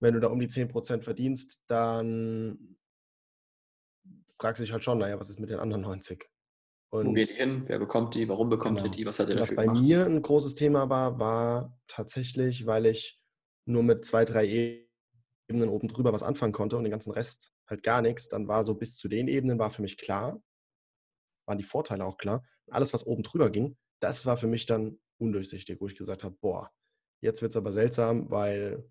wenn du da um die 10% verdienst, dann fragst du dich halt schon, naja, was ist mit den anderen 90? Und Wo geht die hin? Wer bekommt die? Warum bekommt genau. die? Was hat er dafür Was bei gemacht? mir ein großes Thema war, war tatsächlich, weil ich nur mit zwei, drei Ebenen oben drüber was anfangen konnte und den ganzen Rest halt gar nichts. Dann war so bis zu den Ebenen war für mich klar, waren die Vorteile auch klar. Alles, was oben drüber ging, das war für mich dann undurchsichtig, wo ich gesagt habe, boah, jetzt wird es aber seltsam, weil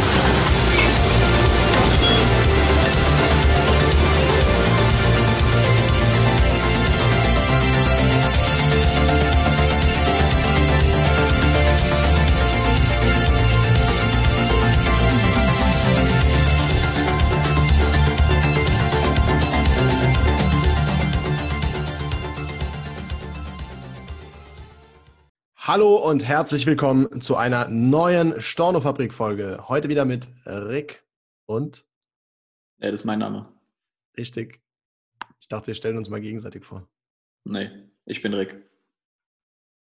Hallo und herzlich willkommen zu einer neuen Stornofabrik-Folge. Heute wieder mit Rick und. Ja, das ist mein Name. Richtig. Ich dachte, wir stellen uns mal gegenseitig vor. Nee, ich bin Rick.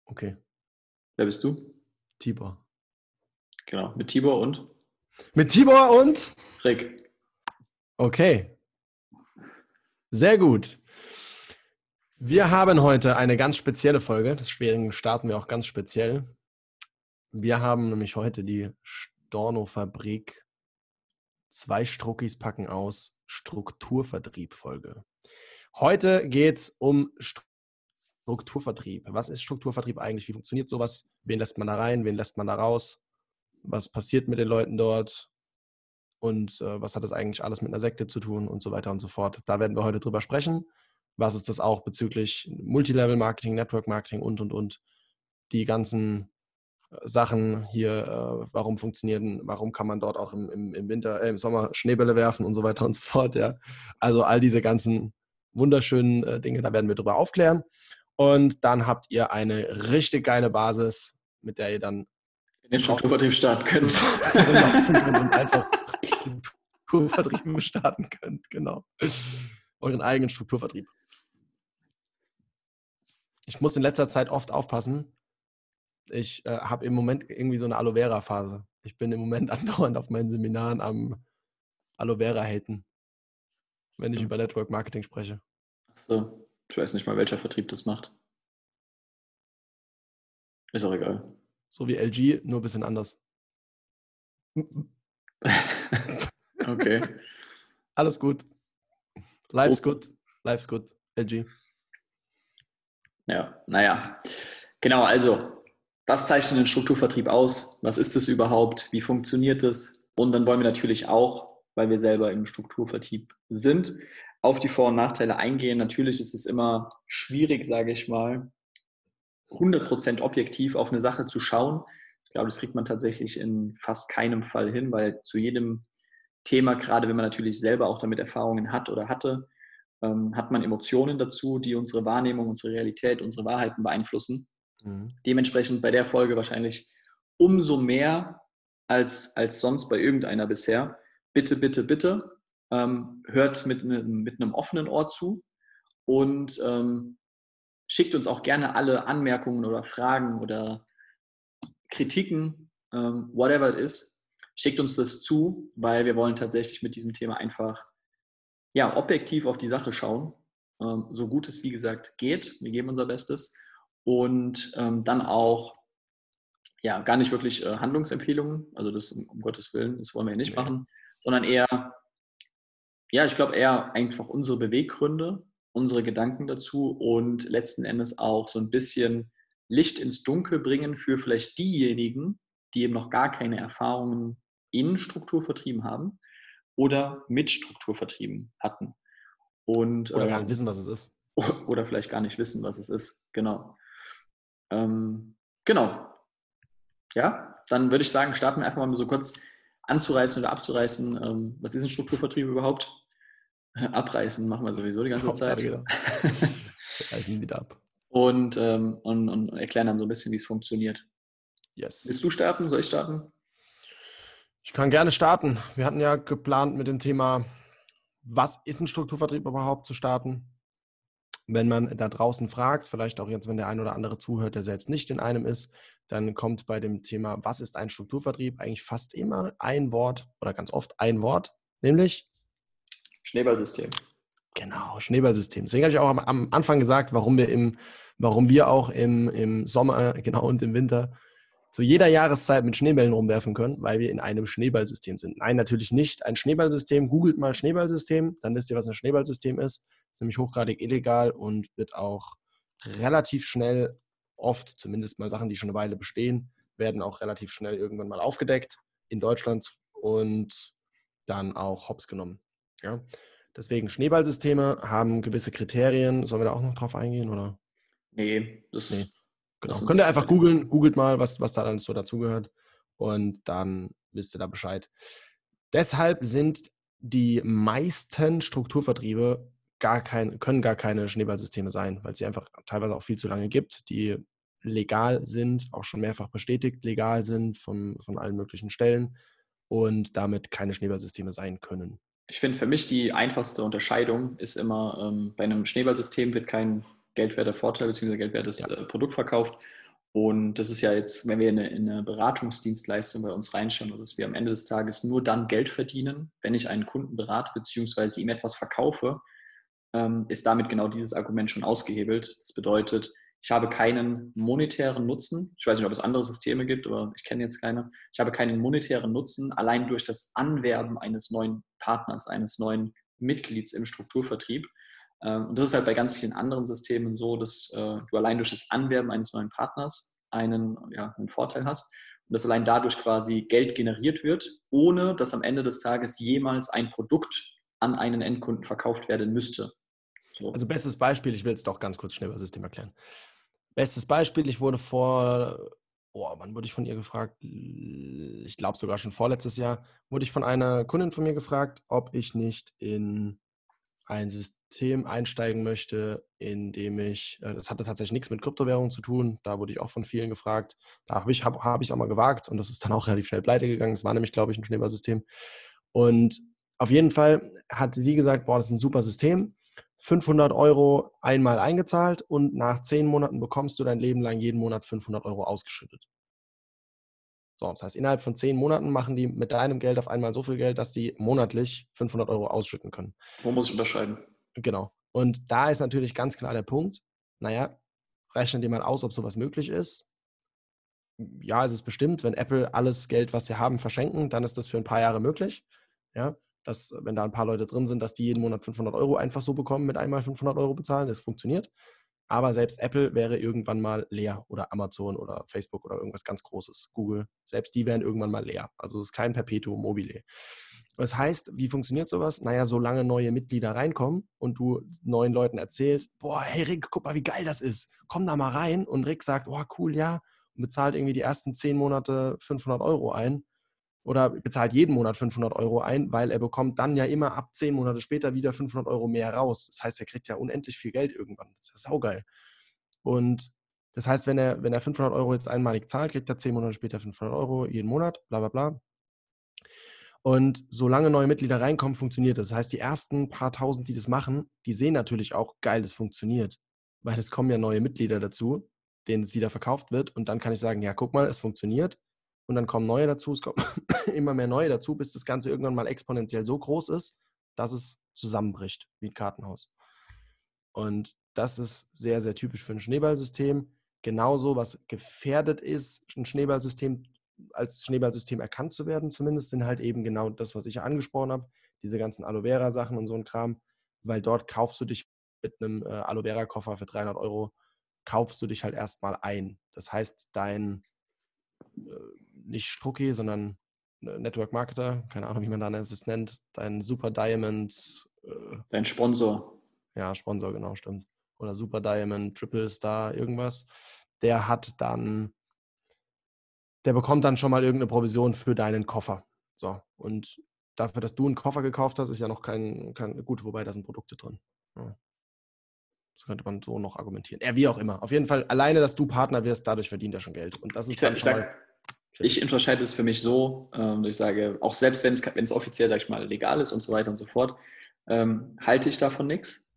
Okay. Wer bist du? Tibor. Genau, mit Tibor und? Mit Tibor und? Rick. Okay. Sehr gut. Wir haben heute eine ganz spezielle Folge. Deswegen starten wir auch ganz speziell. Wir haben nämlich heute die Storno-Fabrik zwei Struckis packen aus Strukturvertrieb-Folge. Heute geht es um Strukturvertrieb. Was ist Strukturvertrieb eigentlich? Wie funktioniert sowas? Wen lässt man da rein? Wen lässt man da raus? Was passiert mit den Leuten dort? Und äh, was hat das eigentlich alles mit einer Sekte zu tun und so weiter und so fort? Da werden wir heute drüber sprechen was ist das auch bezüglich Multilevel-Marketing, Network-Marketing und, und, und. Die ganzen äh, Sachen hier, äh, warum funktionieren, warum kann man dort auch im, im, im Winter, äh, im Sommer Schneebälle werfen und so weiter und so fort. Ja. Also all diese ganzen wunderschönen äh, Dinge, da werden wir drüber aufklären. Und dann habt ihr eine richtig geile Basis, mit der ihr dann in den Strukturvertrieb starten könnt. und einfach Strukturvertrieb starten könnt, genau. Euren eigenen Strukturvertrieb ich muss in letzter Zeit oft aufpassen. Ich äh, habe im Moment irgendwie so eine Aloe Vera-Phase. Ich bin im Moment andauernd auf meinen Seminaren am Aloe Vera haten, wenn ich über Network Marketing spreche. Achso, ich weiß nicht mal, welcher Vertrieb das macht. Ist auch egal. So wie LG, nur ein bisschen anders. okay. Alles gut. Life's oh. good. Life's good. LG. Ja, naja. Genau, also, was zeichnet den Strukturvertrieb aus? Was ist es überhaupt? Wie funktioniert es? Und dann wollen wir natürlich auch, weil wir selber im Strukturvertrieb sind, auf die Vor- und Nachteile eingehen. Natürlich ist es immer schwierig, sage ich mal, 100% objektiv auf eine Sache zu schauen. Ich glaube, das kriegt man tatsächlich in fast keinem Fall hin, weil zu jedem Thema, gerade wenn man natürlich selber auch damit Erfahrungen hat oder hatte, ähm, hat man Emotionen dazu, die unsere Wahrnehmung, unsere Realität, unsere Wahrheiten beeinflussen. Mhm. Dementsprechend bei der Folge wahrscheinlich umso mehr als, als sonst bei irgendeiner bisher. Bitte, bitte, bitte ähm, hört mit, ne, mit einem offenen Ohr zu und ähm, schickt uns auch gerne alle Anmerkungen oder Fragen oder Kritiken, ähm, whatever it is, schickt uns das zu, weil wir wollen tatsächlich mit diesem Thema einfach ja, objektiv auf die Sache schauen, ähm, so gut es wie gesagt geht. Wir geben unser Bestes und ähm, dann auch ja gar nicht wirklich äh, Handlungsempfehlungen, also das um, um, Gottes Willen, das wollen wir ja nicht nee. machen, sondern eher, ja, ich glaube eher einfach unsere Beweggründe, unsere Gedanken dazu und letzten Endes auch so ein bisschen Licht ins Dunkel bringen für vielleicht diejenigen, die eben noch gar keine Erfahrungen in Strukturvertrieben haben oder mit Strukturvertrieben hatten. Und, oder gar nicht wissen, was es ist. Oder vielleicht gar nicht wissen, was es ist. Genau. Ähm, genau. Ja, dann würde ich sagen, starten wir einfach mal so kurz anzureißen oder abzureißen. Ähm, was ist ein Strukturvertrieb überhaupt? Abreißen machen wir sowieso die ganze Zeit. Reißen wieder ab. Und, ähm, und, und erklären dann so ein bisschen, wie es funktioniert. Yes. Willst du starten? Soll ich starten? Ich kann gerne starten. Wir hatten ja geplant mit dem Thema, was ist ein Strukturvertrieb überhaupt zu starten? Wenn man da draußen fragt, vielleicht auch jetzt, wenn der ein oder andere zuhört, der selbst nicht in einem ist, dann kommt bei dem Thema, was ist ein Strukturvertrieb, eigentlich fast immer ein Wort oder ganz oft ein Wort, nämlich Schneeballsystem. Genau, Schneeballsystem. Deswegen habe ich auch am, Anfang gesagt, warum wir im, warum wir auch im, im Sommer, genau und im Winter zu jeder Jahreszeit mit Schneebällen rumwerfen können, weil wir in einem Schneeballsystem sind. Nein, natürlich nicht. Ein Schneeballsystem, googelt mal Schneeballsystem, dann wisst ihr, was ein Schneeballsystem ist. Ist nämlich hochgradig illegal und wird auch relativ schnell, oft zumindest mal Sachen, die schon eine Weile bestehen, werden auch relativ schnell irgendwann mal aufgedeckt in Deutschland und dann auch hops genommen. Ja? Deswegen Schneeballsysteme haben gewisse Kriterien. Sollen wir da auch noch drauf eingehen? Oder? Nee, das nee. Genau. Könnt ihr einfach googeln, googelt mal, was, was da dann so dazugehört und dann wisst ihr da Bescheid. Deshalb sind die meisten Strukturvertriebe gar kein, können gar keine Schneeballsysteme sein, weil es sie einfach teilweise auch viel zu lange gibt, die legal sind, auch schon mehrfach bestätigt legal sind von, von allen möglichen Stellen und damit keine Schneeballsysteme sein können. Ich finde für mich die einfachste Unterscheidung ist immer, ähm, bei einem Schneeballsystem wird kein geldwerter Vorteil bzw. geldwertes ja. äh, Produkt verkauft. Und das ist ja jetzt, wenn wir in eine, in eine, Beratungsdienstleistung bei uns reinschauen, also dass wir am Ende des Tages nur dann Geld verdienen, wenn ich einen Kunden berate bzw. ihm etwas verkaufe, ähm, ist damit genau dieses Argument schon ausgehebelt. Das bedeutet, ich habe keinen monetären Nutzen. Ich weiß nicht, ob es andere Systeme gibt, aber ich kenne jetzt keine. Ich habe keinen monetären Nutzen allein durch das Anwerben eines neuen Partners, eines neuen Mitglieds im Strukturvertrieb. Ähm, und das ist halt bei ganz vielen anderen Systemen so, dass äh, du allein durch das Anwerben eines neuen Partners einen, ja, einen Vorteil hast und dass allein dadurch quasi Geld generiert wird, ohne dass am Ende des Tages jemals ein Produkt an einen Endkunden verkauft werden müsste. So. Also bestes Beispiel, ich will jetzt doch ganz kurz schnell das System erklären. Bestes Beispiel, ich wurde vor, oh, wann wurde ich von ihr gefragt? Ich glaube sogar schon vorletztes Jahr, wurde ich von einer Kundin von mir gefragt, ob ich nicht in ein System einsteigen möchte, in dem ich, äh, das hatte tatsächlich nichts mit Kryptowährungen zu tun, da wurde ich auch von vielen gefragt. Da habe ich es hab, hab auch mal gewagt und das ist dann auch relativ schnell pleite gegangen. Das war nämlich, glaube ich, ein Schneeballsystem. Und auf jeden Fall hat sie gesagt, boah, das ist ein super System. 500 Euro einmal eingezahlt und nach zehn Monaten bekommst du dein Leben lang jeden Monat 500 Euro ausgeschüttet. So, das heißt, innerhalb von zehn Monaten machen die mit deinem Geld auf einmal so viel Geld, dass die monatlich 500 Euro ausschütten können. Wo muss ich unterscheiden? Genau. Und da ist natürlich ganz klar der Punkt, naja, rechnen die mal aus, ob sowas möglich ist. Ja, es ist bestimmt, wenn Apple alles Geld, was sie haben, verschenken, dann ist das für ein paar Jahre möglich. Ja, dass, wenn da ein paar Leute drin sind, dass die jeden Monat 500 Euro einfach so bekommen, mit einmal 500 Euro bezahlen, das funktioniert. Aber selbst Apple wäre irgendwann mal leer oder Amazon oder Facebook oder irgendwas ganz Großes, Google, selbst die wären irgendwann mal leer. Also es ist kein Perpetuum mobile. Das heißt, wie funktioniert sowas? Naja, solange neue Mitglieder reinkommen und du neuen Leuten erzählst, boah, hey Rick, guck mal, wie geil das ist. Komm da mal rein und Rick sagt, boah, cool, ja, und bezahlt irgendwie die ersten zehn Monate 500 Euro ein oder bezahlt jeden Monat 500 Euro ein, weil er bekommt dann ja immer ab zehn Monate später wieder 500 Euro mehr raus. Das heißt, er kriegt ja unendlich viel Geld irgendwann. Das ist saugeil. Und das heißt, wenn er, wenn er 500 Euro jetzt einmalig zahlt, kriegt er zehn Monate später 500 Euro jeden Monat, bla bla bla. Und solange neue Mitglieder reinkommen, funktioniert das. Das heißt, die ersten paar tausend, die das machen, die sehen natürlich auch, geil, das funktioniert. Weil es kommen ja neue Mitglieder dazu, denen es wieder verkauft wird. Und dann kann ich sagen, ja, guck mal, es funktioniert und dann kommen neue dazu, es kommen immer mehr neue dazu, bis das Ganze irgendwann mal exponentiell so groß ist, dass es zusammenbricht, wie ein Kartenhaus. Und das ist sehr, sehr typisch für ein Schneeballsystem. Genauso, was gefährdet ist, ein Schneeballsystem als Schneeballsystem erkannt zu werden, zumindest, sind halt eben genau das, was ich ja angesprochen habe, diese ganzen Aloe Vera-Sachen und so ein Kram, weil dort kaufst du dich mit einem äh, Aloe Vera-Koffer für 300 Euro, kaufst du dich halt erstmal ein. Das heißt, dein äh, nicht Strucki, sondern Network Marketer, keine Ahnung, wie man da es nennt, dein Super Diamond. Äh, dein Sponsor. Ja, Sponsor, genau, stimmt. Oder Super Diamond, Triple Star, irgendwas. Der hat dann, der bekommt dann schon mal irgendeine Provision für deinen Koffer. So, und dafür, dass du einen Koffer gekauft hast, ist ja noch kein, kein gut, wobei da sind Produkte drin. Ja. Das könnte man so noch argumentieren. Ja, wie auch immer. Auf jeden Fall, alleine, dass du Partner wirst, dadurch verdient er schon Geld. Und das ist ich, sag, ich, sag, ich unterscheide es für mich so, ähm, ich sage, auch selbst wenn es, offiziell, sag ich mal, legal ist und so weiter und so fort, ähm, halte ich davon nichts.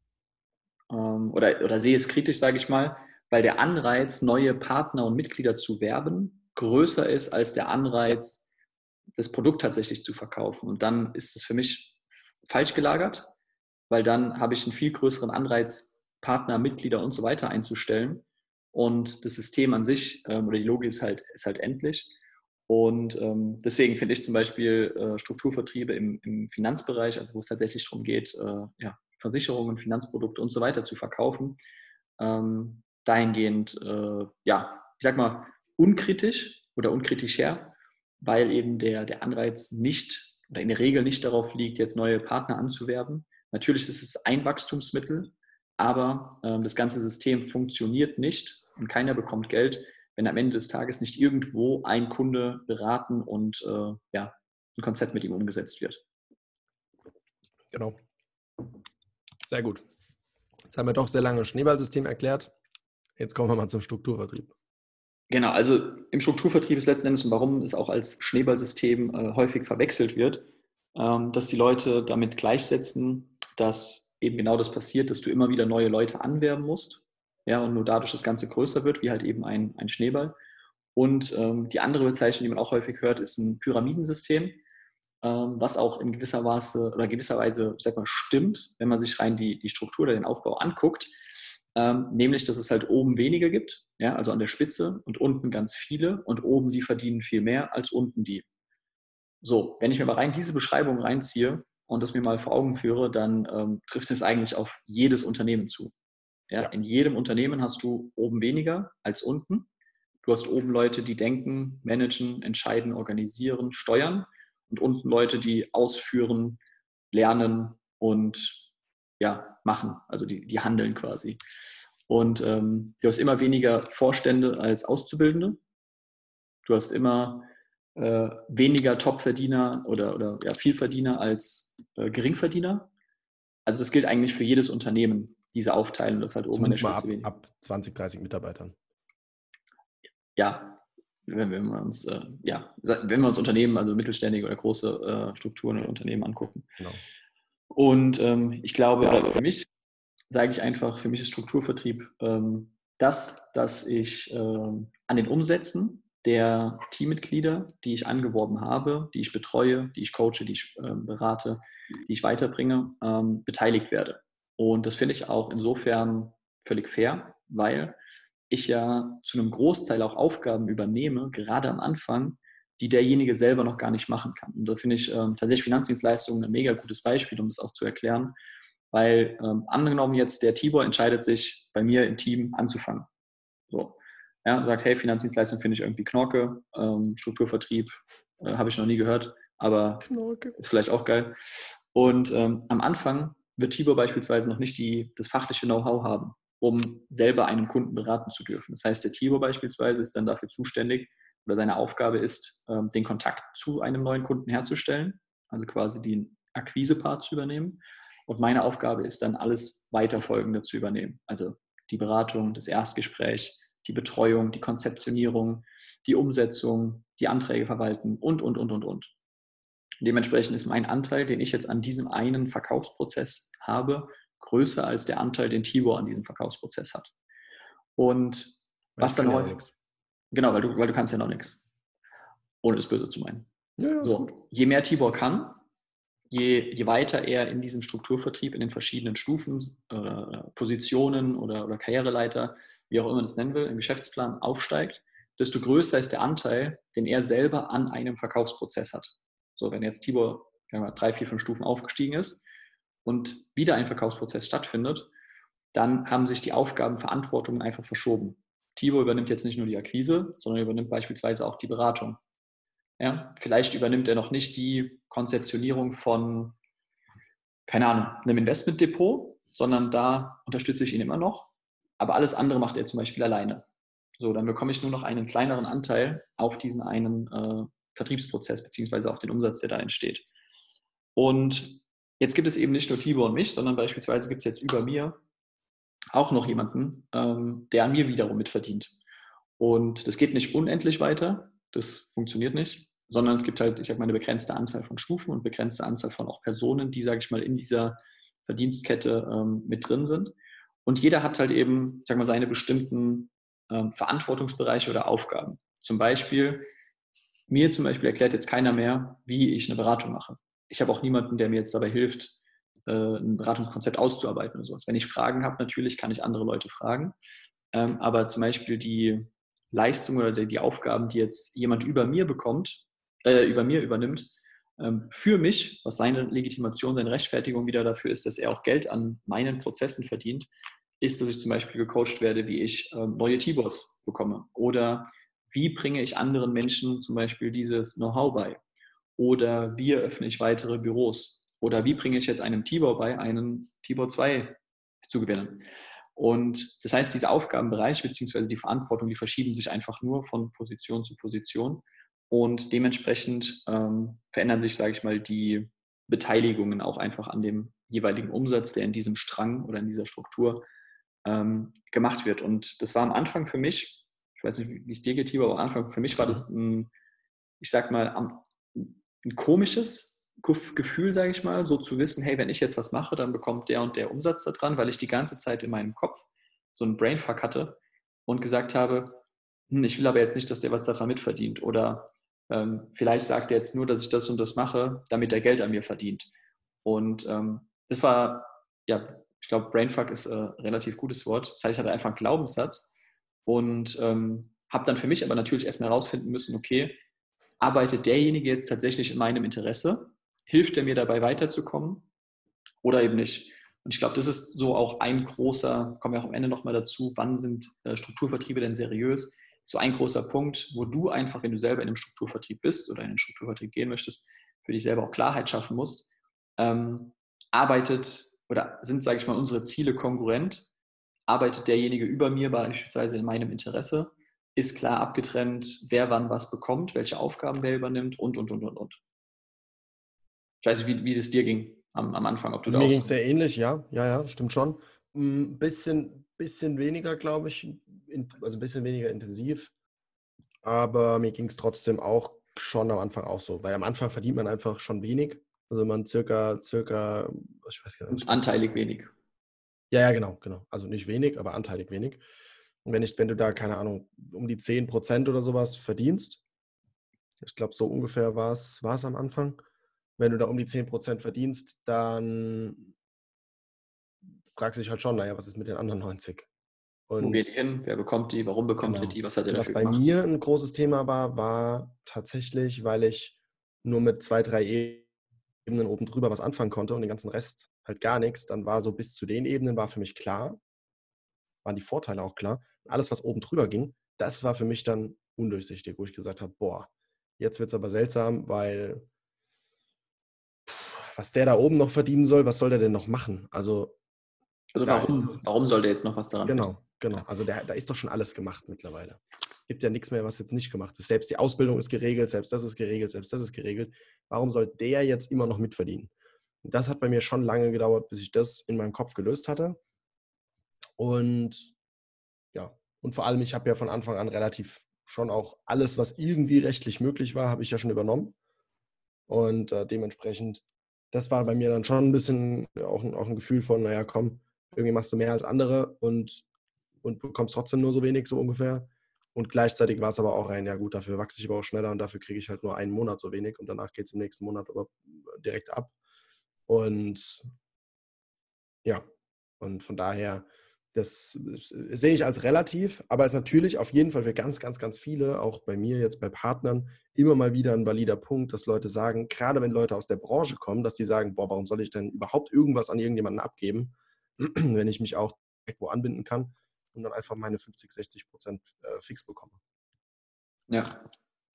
Ähm, oder, oder sehe es kritisch, sage ich mal, weil der Anreiz, neue Partner und Mitglieder zu werben, größer ist als der Anreiz, das Produkt tatsächlich zu verkaufen. Und dann ist es für mich falsch gelagert, weil dann habe ich einen viel größeren Anreiz, Partner, Mitglieder und so weiter einzustellen. Und das System an sich oder die Logik ist halt, ist halt endlich. Und ähm, deswegen finde ich zum Beispiel äh, Strukturvertriebe im, im, Finanzbereich, also wo es tatsächlich darum geht, äh, ja, Versicherungen, Finanzprodukte und so weiter zu verkaufen, ähm, dahingehend, äh, ja, ich sag mal, unkritisch oder unkritischer, weil eben der, der Anreiz nicht oder in der Regel nicht darauf liegt, jetzt neue Partner anzuwerben. Natürlich ist es ein Wachstumsmittel, aber ähm, das ganze System funktioniert nicht und keiner bekommt Geld, wenn am Ende des Tages nicht irgendwo ein Kunde beraten und äh, ja, ein Konzept mit ihm umgesetzt wird. Genau. Sehr gut. Jetzt haben wir doch sehr lange Schneeballsystem erklärt. Jetzt kommen wir mal zum Strukturvertrieb. Genau, also im Strukturvertrieb ist letzten Endes und warum es auch als Schneeballsystem äh, häufig verwechselt wird, ähm, dass die Leute damit gleichsetzen, dass eben genau das passiert, dass du immer wieder neue Leute anwerben musst. Ja, und nur dadurch das Ganze größer wird, wie halt eben ein, ein Schneeball. Und ähm, die andere Bezeichnung, die man auch häufig hört, ist ein Pyramidensystem, ähm, was auch in gewisser Weise oder gewisser Weise, sag mal, stimmt, wenn man sich rein die, die Struktur oder den Aufbau anguckt ähm, nämlich dass es halt oben weniger gibt, ja, also an der Spitze und unten ganz viele und oben die verdienen viel mehr als unten die. So, wenn ich mir mal rein diese Beschreibung reinziehe und das mir mal vor Augen führe, dann ähm, trifft es eigentlich auf jedes Unternehmen zu. Ja, ja. In jedem Unternehmen hast du oben weniger als unten. Du hast oben Leute, die denken, managen, entscheiden, organisieren, steuern und unten Leute, die ausführen, lernen und ja, machen, also die, die handeln quasi. Und ähm, du hast immer weniger Vorstände als Auszubildende. Du hast immer äh, weniger Topverdiener oder, oder ja, Vielverdiener als äh, Geringverdiener. Also das gilt eigentlich für jedes Unternehmen, diese Aufteilung, das halt oben an der Spitze ab, ab 20, 30 Mitarbeitern. Ja, wenn, wenn wir uns, äh, ja, wenn wir uns Unternehmen, also mittelständige oder große äh, Strukturen und Unternehmen angucken. Genau. Und ähm, ich glaube, für mich sage ich einfach, für mich ist Strukturvertrieb ähm, das, dass ich ähm, an den Umsätzen der Teammitglieder, die ich angeworben habe, die ich betreue, die ich coache, die ich ähm, berate, die ich weiterbringe, ähm, beteiligt werde. Und das finde ich auch insofern völlig fair, weil ich ja zu einem Großteil auch Aufgaben übernehme, gerade am Anfang, die derjenige selber noch gar nicht machen kann. Und da finde ich ähm, tatsächlich Finanzdienstleistungen ein mega gutes Beispiel, um das auch zu erklären. Weil ähm, angenommen jetzt der Tibor entscheidet sich, bei mir im Team anzufangen. So. Ja, sagt, hey, Finanzdienstleistung finde ich irgendwie Knorke, ähm, Strukturvertrieb äh, habe ich noch nie gehört, aber Knorke. ist vielleicht auch geil. Und ähm, am Anfang wird Tibor beispielsweise noch nicht die, das fachliche Know-how haben, um selber einen Kunden beraten zu dürfen. Das heißt, der Tibor beispielsweise ist dann dafür zuständig, oder seine Aufgabe ist, ähm, den Kontakt zu einem neuen Kunden herzustellen, also quasi den Akquise-Part zu übernehmen. Und meine Aufgabe ist dann, alles weiterfolgende zu übernehmen. Also die Beratung, das Erstgespräch, die Betreuung, die Konzeptionierung, die Umsetzung, die Anträge verwalten und, und, und, und, und. Dementsprechend ist mein Anteil, den ich jetzt an diesem einen Verkaufsprozess habe, größer als der Anteil, den Tibor an diesem Verkaufsprozess hat. Und was dann häufig. Genau, weil du, weil du kannst ja noch nichts. Ohne es böse zu meinen. Ja, so, je mehr Tibor kann, je, je weiter er in diesem Strukturvertrieb, in den verschiedenen Stufen, äh, Positionen oder, oder Karriereleiter, wie auch immer man das nennen will, im Geschäftsplan aufsteigt, desto größer ist der Anteil, den er selber an einem Verkaufsprozess hat. So, wenn jetzt Tibor mal, drei, vier, fünf Stufen aufgestiegen ist und wieder ein Verkaufsprozess stattfindet, dann haben sich die Aufgaben, Verantwortungen einfach verschoben. Tibo übernimmt jetzt nicht nur die Akquise, sondern übernimmt beispielsweise auch die Beratung. Ja, vielleicht übernimmt er noch nicht die Konzeptionierung von, keine Ahnung, einem Investmentdepot, sondern da unterstütze ich ihn immer noch. Aber alles andere macht er zum Beispiel alleine. So, dann bekomme ich nur noch einen kleineren Anteil auf diesen einen äh, Vertriebsprozess beziehungsweise auf den Umsatz, der da entsteht. Und jetzt gibt es eben nicht nur Tibor und mich, sondern beispielsweise gibt es jetzt über mir auch noch jemanden, ähm, der an mir wiederum mitverdient. Und das geht nicht unendlich weiter, das funktioniert nicht, sondern es gibt halt, ich sag mal, eine begrenzte Anzahl von Stufen und begrenzte Anzahl von auch Personen, die, sage ich mal, in dieser Verdienstkette ähm, mit drin sind. Und jeder hat halt eben, ich sag mal, seine bestimmten ähm, Verantwortungsbereiche oder Aufgaben. Zum Beispiel, mir zum Beispiel erklärt jetzt keiner mehr, wie ich eine Beratung mache. Ich habe auch niemanden, der mir jetzt dabei hilft, äh, ein Beratungskonzept auszuarbeiten oder sowas. Wenn ich Fragen habe, natürlich kann ich andere Leute fragen. Ähm, aber zum Beispiel die Leistung oder die, Aufgaben, die jetzt jemand über mir bekommt, äh, über mir übernimmt, ähm, für mich, was seine Legitimation, seine Rechtfertigung wieder dafür ist, dass er auch Geld an meinen Prozessen verdient, ist, dass ich zum Beispiel gecoacht werde, wie ich ähm, neue T-Bots bekomme oder wie bringe ich anderen Menschen zum Beispiel dieses Know-how bei oder wie eröffne ich weitere Büros oder wie bringe ich jetzt einem T-Bot bei, einen T-Bot 2 zu gewinnen. Und das heißt, diese Aufgabenbereiche bzw. die Verantwortung, die verschieben sich einfach nur von Position zu Position. Und dementsprechend ähm, verändern sich, sage ich mal, die Beteiligungen auch einfach an dem jeweiligen Umsatz, der in diesem Strang oder in dieser Struktur ähm, gemacht wird. Und das war am Anfang für mich, ich weiß nicht, wie es dir geht, Tibor, aber am Anfang für mich war das ein, ich sag mal, ein komisches Gefühl, sage ich mal, so zu wissen, hey, wenn ich jetzt was mache, dann bekommt der und der Umsatz da dran, weil ich die ganze Zeit in meinem Kopf so einen Brainfuck hatte und gesagt habe, hm, ich will aber jetzt nicht, dass der was daran mitverdient oder ähm, vielleicht sagt er jetzt nur, dass ich das und das mache, damit er Geld an mir verdient. Und ähm, das war, ja, ich glaube, Brainfuck ist ein äh, relativ gutes Wort. Das heißt, ich hatte einfach einen Glaubenssatz und ähm, habe dann für mich aber natürlich erstmal herausfinden müssen, okay, arbeitet derjenige jetzt tatsächlich in meinem Interesse? Hilft er mir dabei weiterzukommen oder eben nicht? Und ich glaube, das ist so auch ein großer, kommen wir auch am Ende nochmal dazu, wann sind äh, Strukturvertriebe denn seriös? so ein großer Punkt, wo du einfach, wenn du selber in einem Strukturvertrieb bist oder in den Strukturvertrieb gehen möchtest, für dich selber auch Klarheit schaffen musst, ähm, arbeitet oder sind, sage ich mal, unsere Ziele kongruent? Arbeitet derjenige über mir beispielsweise in meinem Interesse? Ist klar abgetrennt, wer wann was bekommt, welche Aufgaben wer übernimmt und, und, und, und, und. Ich weiß nicht, wie, wie es dir ging am, am Anfang. Ob du also mir ging es sehr ähnlich, ja. Ja, ja, stimmt schon. Ein bisschen, bisschen weniger, glaube ich, also ein bisschen weniger intensiv. Aber mir ging es trotzdem auch schon am Anfang auch so, weil am Anfang verdient man einfach schon wenig. Also man circa, circa, ich weiß gar nicht. Anteilig wenig. Ja, ja, genau, genau. Also nicht wenig, aber anteilig wenig. Und wenn, ich, wenn du da, keine Ahnung, um die 10 Prozent oder sowas verdienst, ich glaube, so ungefähr war es am Anfang, wenn du da um die 10 Prozent verdienst, dann fragst du dich halt schon, naja, was ist mit den anderen 90? Und Wo geht die hin? Wer bekommt die? Warum bekommt genau. ihr die? Was hat dafür Was bei mir ein großes Thema war, war tatsächlich, weil ich nur mit zwei, drei Ebenen oben drüber was anfangen konnte und den ganzen Rest halt gar nichts. Dann war so bis zu den Ebenen war für mich klar, waren die Vorteile auch klar. Alles, was oben drüber ging, das war für mich dann undurchsichtig, wo ich gesagt habe, boah, jetzt wird es aber seltsam, weil was der da oben noch verdienen soll, was soll der denn noch machen? Also, also warum, warum soll der jetzt noch was daran Genau, Genau, also der, da ist doch schon alles gemacht mittlerweile. Gibt ja nichts mehr, was jetzt nicht gemacht ist. Selbst die Ausbildung ist geregelt, selbst das ist geregelt, selbst das ist geregelt. Warum soll der jetzt immer noch mitverdienen? Und das hat bei mir schon lange gedauert, bis ich das in meinem Kopf gelöst hatte. Und und vor allem, ich habe ja von Anfang an relativ schon auch alles, was irgendwie rechtlich möglich war, habe ich ja schon übernommen. Und äh, dementsprechend, das war bei mir dann schon ein bisschen auch, auch ein Gefühl von, naja, komm, irgendwie machst du mehr als andere und und bekommst trotzdem nur so wenig, so ungefähr. Und gleichzeitig war es aber auch ein, ja gut, dafür wachse ich aber auch schneller und dafür kriege ich halt nur einen Monat so wenig und danach geht es im nächsten Monat aber direkt ab. Und ja, und von daher, das sehe ich als relativ, aber ist natürlich auf jeden Fall für ganz, ganz, ganz viele, auch bei mir jetzt bei Partnern, immer mal wieder ein valider Punkt, dass Leute sagen, gerade wenn Leute aus der Branche kommen, dass sie sagen, boah, warum soll ich denn überhaupt irgendwas an irgendjemanden abgeben, wenn ich mich auch irgendwo anbinden kann und dann einfach meine 50, 60 Prozent äh, fix bekomme. Ja,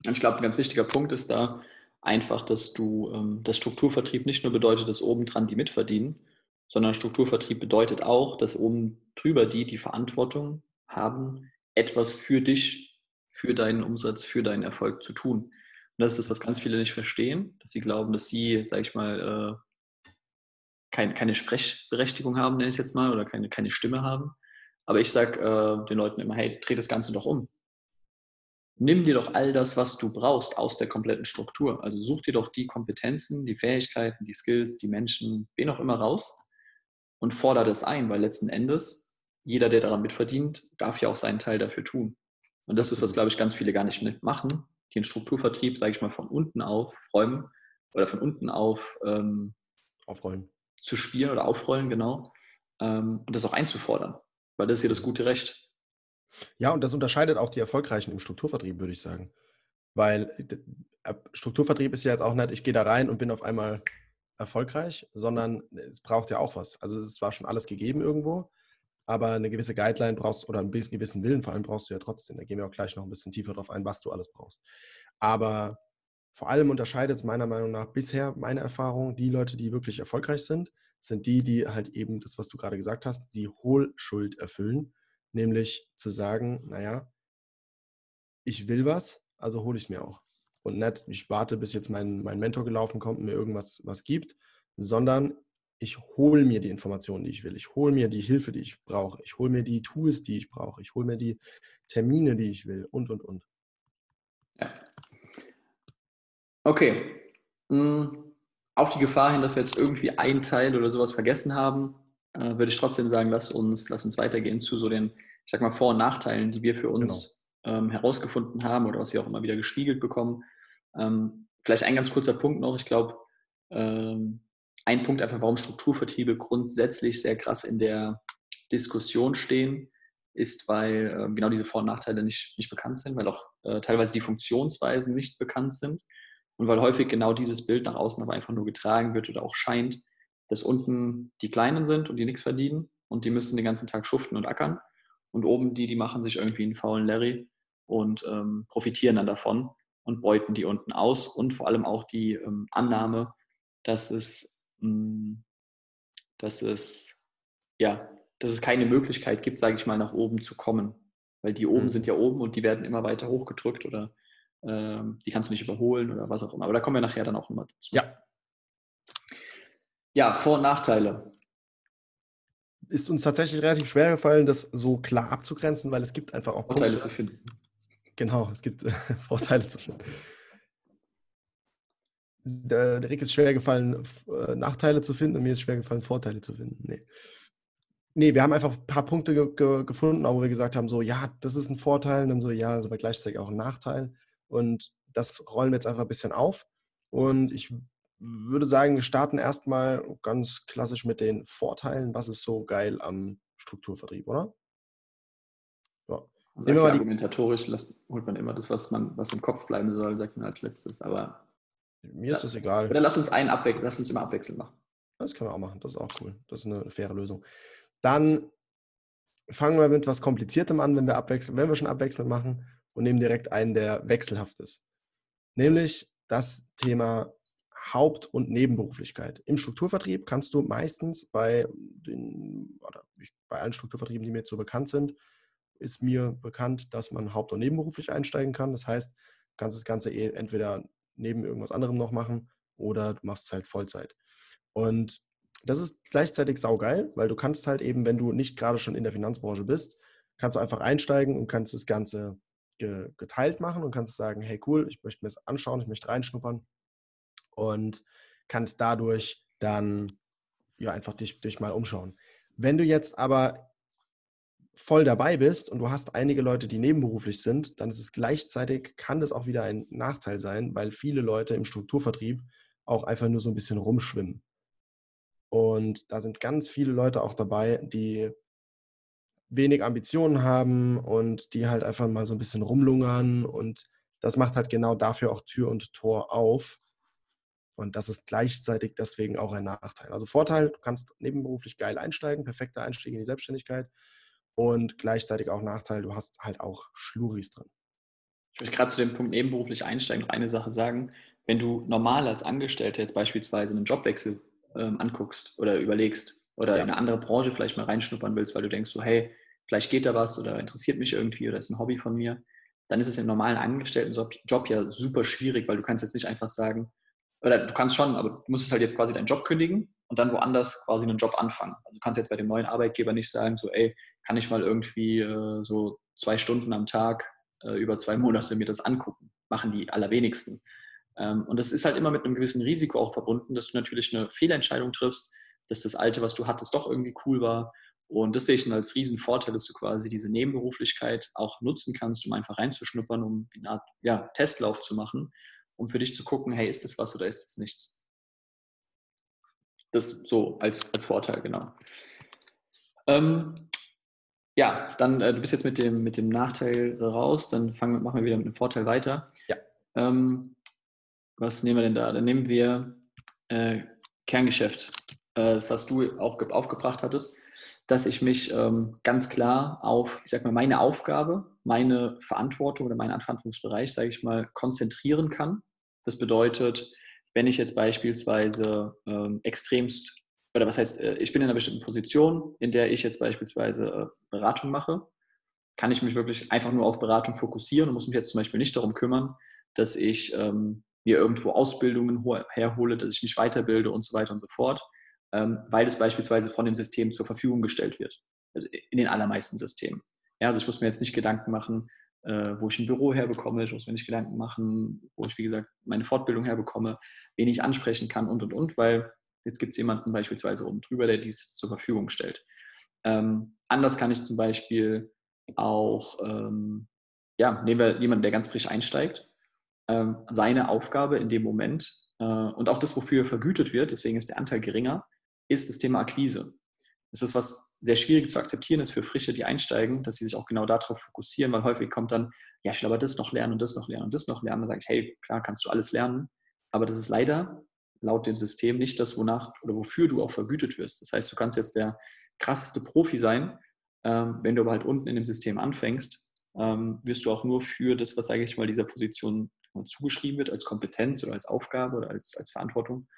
ich glaube, ein ganz wichtiger Punkt ist da einfach, dass du, ähm, das Strukturvertrieb nicht nur bedeutet, dass oben dran die mitverdienen, sondern Strukturvertrieb bedeutet auch, dass oben drüber die die Verantwortung haben, etwas für dich, für deinen Umsatz, für deinen Erfolg zu tun. das ist das, was ganz viele nicht verstehen, dass sie glauben, dass sie, sag ich mal, äh, kein, keine Sprechberechtigung haben, nenne ich jetzt mal, oder keine, keine Stimme haben. Aber ich sage äh, den Leuten immer, hey, dreh das Ganze doch um. Nimm dir doch all das, was du brauchst aus der kompletten Struktur. Also such dir doch die Kompetenzen, die Fähigkeiten, die Skills, die Menschen, wen auch immer raus und fordere das ein, weil letzten Endes jeder, der daran mitverdient, darf ja auch seinen Teil dafür tun. Und das ist, was, glaube ich, ganz viele gar nicht machen, die den Strukturvertrieb, sage ich mal, von unten aufräumen oder von unten auf ähm, aufrollen. Zu spielen oder aufrollen, genau. Ähm, und das auch einzufordern, weil das ist ja das gute Recht. Ja, und das unterscheidet auch die Erfolgreichen im Strukturvertrieb, würde ich sagen. Weil äh, Strukturvertrieb ist ja jetzt auch nicht, ich gehe da rein und bin auf einmal erfolgreich, sondern es braucht ja auch was. Also es war schon alles gegeben irgendwo, aber eine gewisse Guideline brauchst oder einen gewissen Willen vor allem brauchst du ja trotzdem. Da gehen wir auch gleich noch ein bisschen tiefer drauf ein, was du alles brauchst. Aber vor allem unterscheidet es meiner Meinung nach bisher meine Erfahrung, die Leute, die wirklich erfolgreich sind, sind die, die halt eben das, was du gerade gesagt hast, die Hohlschuld erfüllen, nämlich zu sagen, naja, ich will was, also hole ich mir auch und nicht, ich warte, bis jetzt mein, mein Mentor gelaufen kommt und mir irgendwas was gibt, sondern ich hole mir die Informationen, die ich will. Ich hole mir die Hilfe, die ich brauche. Ich hole mir die Tools, die ich brauche. Ich hole mir die Termine, die ich will und, und, und. Ja. Okay. Hm, auf die Gefahr hin, dass wir jetzt irgendwie einen Teil oder sowas vergessen haben, äh, würde ich trotzdem sagen, lass uns, lass uns weitergehen zu so den, ich sag mal, Vor- und Nachteilen, die wir für uns genau. ähm, herausgefunden haben oder was wir auch immer wieder gespiegelt bekommen. Ähm, vielleicht ein ganz kurzer Punkt noch. Ich glaube, ähm, ein Punkt einfach, warum Strukturvertriebe grundsätzlich sehr krass in der Diskussion stehen, ist, weil äh, genau diese Vor- und Nachteile nicht, nicht bekannt sind, weil auch äh, teilweise die Funktionsweisen nicht bekannt sind und weil häufig genau dieses Bild nach außen aber einfach nur getragen wird oder auch scheint, dass unten die Kleinen sind und die nichts verdienen und die müssen den ganzen Tag schuften und ackern und oben die, die machen sich irgendwie einen faulen Larry und ähm, profitieren dann davon und beuten die unten aus und vor allem auch die ähm, Annahme, dass es, mh, hm, dass es ja, dass es keine Möglichkeit gibt, sage ich mal, nach oben zu kommen. Weil die oben mhm. sind ja oben und die werden immer weiter hochgedrückt oder ähm, die kannst du nicht überholen oder was auch immer. Aber da kommen wir nachher dann auch nochmal dazu. Ja. Ja, Vor- und Nachteile. Ist uns tatsächlich relativ schwer gefallen, das so klar abzugrenzen, weil es gibt einfach auch Vorteile Punkte. zu finden. Genau, es gibt äh, Vorteile zu finden. Der, der Rick ist schwer gefallen, äh, Nachteile zu finden und mir ist schwer gefallen, Vorteile zu finden. Nee. Nee, wir haben einfach ein paar Punkte ge ge gefunden, wo wir gesagt haben, so, ja, das ist ein Vorteil, und dann so, ja, ist aber gleichzeitig auch ein Nachteil. Und das rollen wir jetzt einfach ein bisschen auf. Und ich würde sagen, wir starten erstmal ganz klassisch mit den Vorteilen. Was ist so geil am Strukturvertrieb, oder? Ja. Sagt, argumentatorisch lässt, holt man immer das, was man, was im Kopf bleiben soll, sagt man als letztes. Aber mir ist das egal. Oder lass uns einen abwechseln, lass uns immer abwechselnd machen. Das können wir auch machen, das ist auch cool. Das ist eine faire Lösung. Dann fangen wir mit was Kompliziertem an, wenn wir abwechseln, wenn wir schon abwechselnd machen und nehmen direkt einen, der wechselhaft ist. Nämlich das Thema Haupt- und Nebenberuflichkeit. Im Strukturvertrieb kannst du meistens bei den, oder bei allen Strukturvertrieben, die mir jetzt so bekannt sind, ist mir bekannt, dass man haupt- und nebenberuflich einsteigen kann. Das heißt, du kannst das Ganze eh entweder neben irgendwas anderem noch machen oder du machst es halt Vollzeit. Und das ist gleichzeitig saugeil, weil du kannst halt eben, wenn du nicht gerade schon in der Finanzbranche bist, kannst du einfach einsteigen und kannst das Ganze geteilt machen und kannst sagen, hey cool, ich möchte mir das anschauen, ich möchte reinschnuppern und kannst dadurch dann ja einfach dich, dich mal umschauen. Wenn du jetzt aber voll dabei bist und du hast einige Leute, die nebenberuflich sind, dann ist es gleichzeitig, kann das auch wieder ein Nachteil sein, weil viele Leute im Strukturvertrieb auch einfach nur so ein bisschen rumschwimmen. Und da sind ganz viele Leute auch dabei, die wenig Ambitionen haben und die halt einfach mal so ein bisschen rumlungern und das macht halt genau dafür auch Tür und Tor auf. Und das ist gleichzeitig deswegen auch ein Nachteil. Also Vorteil, du kannst nebenberuflich geil einsteigen, perfekter Einstieg in die Selbstständigkeit. Und gleichzeitig auch Nachteil, du hast halt auch Schluris drin. Ich möchte gerade zu dem Punkt nebenberuflich einsteigen noch eine Sache sagen. Wenn du normal als Angestellter jetzt beispielsweise einen Jobwechsel ähm, anguckst oder überlegst oder ja. in eine andere Branche vielleicht mal reinschnuppern willst, weil du denkst so, hey, vielleicht geht da was oder interessiert mich irgendwie oder ist ein Hobby von mir, dann ist es im normalen Angestelltenjob ja super schwierig, weil du kannst jetzt nicht einfach sagen, oder du kannst schon, aber du musst halt jetzt quasi deinen Job kündigen und dann woanders quasi einen Job anfangen. Also du kannst jetzt bei dem neuen Arbeitgeber nicht sagen, so, ey, kann ich mal irgendwie äh, so zwei Stunden am Tag äh, über zwei Monate mir das angucken. Machen die allerwenigsten. Ähm, und das ist halt immer mit einem gewissen Risiko auch verbunden, dass du natürlich eine Fehlentscheidung triffst, dass das Alte, was du hattest, doch irgendwie cool war. Und das sehe ich dann als Riesenvorteil, dass du quasi diese Nebenberuflichkeit auch nutzen kannst, um einfach reinzuschnuppern, um eine Art ja, Testlauf zu machen, um für dich zu gucken, hey, ist das was oder ist das nichts? Das so als, als Vorteil, genau. Ähm, ja, dann, äh, du bist jetzt mit dem, mit dem Nachteil raus, dann fangen, machen wir wieder mit dem Vorteil weiter. Ja. Ähm, was nehmen wir denn da? Dann nehmen wir äh, Kerngeschäft. Äh, das, was du auch aufgebracht hattest, dass ich mich ähm, ganz klar auf, ich sag mal, meine Aufgabe, meine Verantwortung oder meinen Verantwortungsbereich, sage ich mal, konzentrieren kann. Das bedeutet, wenn ich jetzt beispielsweise ähm, extremst oder was heißt, äh, ich bin in einer bestimmten Position, in der ich jetzt beispielsweise äh, Beratung mache, kann ich mich wirklich einfach nur auf Beratung fokussieren und muss mich jetzt zum Beispiel nicht darum kümmern, dass ich ähm, mir irgendwo Ausbildungen herhole, dass ich mich weiterbilde und so weiter und so fort, ähm, weil es beispielsweise von dem System zur Verfügung gestellt wird. Also in den allermeisten Systemen. Ja, also ich muss mir jetzt nicht Gedanken machen, äh, wo ich ein Büro herbekomme, ich muss mir nicht Gedanken machen, wo ich, wie gesagt, meine Fortbildung herbekomme, wen ich ansprechen kann und und und, weil Jetzt gibt es jemanden beispielsweise oben drüber, der dies zur Verfügung stellt. Ähm, anders kann ich zum Beispiel auch, ähm, ja, nehmen wir jemanden, der ganz frisch einsteigt, ähm, seine Aufgabe in dem Moment äh, und auch das, wofür er vergütet wird, deswegen ist der Anteil geringer, ist das Thema Akquise. Das ist was sehr schwierig zu akzeptieren ist für Frische, die einsteigen, dass sie sich auch genau darauf fokussieren, weil häufig kommt dann, ja, ich will aber das noch lernen und das noch lernen und das noch lernen. Dann sage ich, hey, klar, kannst du alles lernen, aber das ist leider laut dem System nicht das, wonach oder wofür du auch vergütet wirst. Das heißt, du kannst jetzt der krasseste Profi sein, ähm, wenn du aber halt unten in dem System anfängst, ähm, wirst du auch nur für das, was, sage ich mal, dieser Position zugeschrieben wird, als Kompetenz oder als Aufgabe oder als, als Verantwortung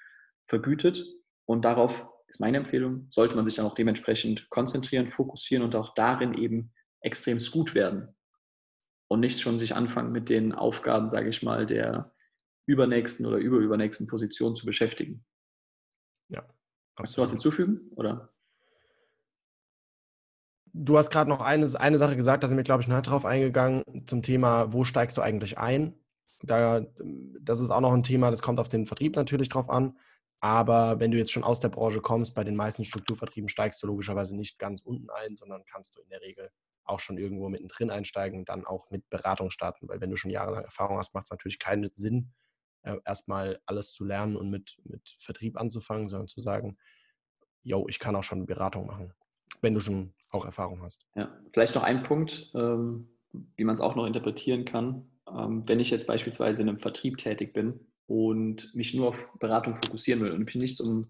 vergütet. Und darauf ist meine Empfehlung, sollte man sich dann auch dementsprechend konzentrieren, fokussieren und auch darin eben extrem gut werden. Und nicht schon sich anfangen mit den Aufgaben, sage ich mal, der übernächsten oder überübernächsten Position zu beschäftigen. Ja. Hast du was hinzufügen? Oder? Du hast gerade noch eine, eine Sache gesagt, da sind wir, glaube ich, noch drauf eingegangen, zum Thema, wo steigst du eigentlich ein? Da, das ist auch noch ein Thema, das kommt auf den Vertrieb natürlich drauf an. Aber wenn du jetzt schon aus der Branche kommst, bei den meisten Strukturvertrieben steigst du logischerweise nicht ganz unten ein, sondern kannst du in der Regel auch schon irgendwo mittendrin einsteigen dann auch mit Beratung starten. Weil wenn du schon jahrelang Erfahrung hast, macht es natürlich keinen Sinn, äh, erstmal alles zu lernen und mit, mit Vertrieb anzufangen, sondern zu sagen, yo, ich kann auch schon Beratung machen, wenn du schon auch Erfahrung hast. Ja, vielleicht noch ein Punkt, ähm, wie man es auch noch interpretieren kann. Ähm, wenn ich jetzt beispielsweise in einem Vertrieb tätig bin und mich nur auf Beratung fokussieren will und mich nicht um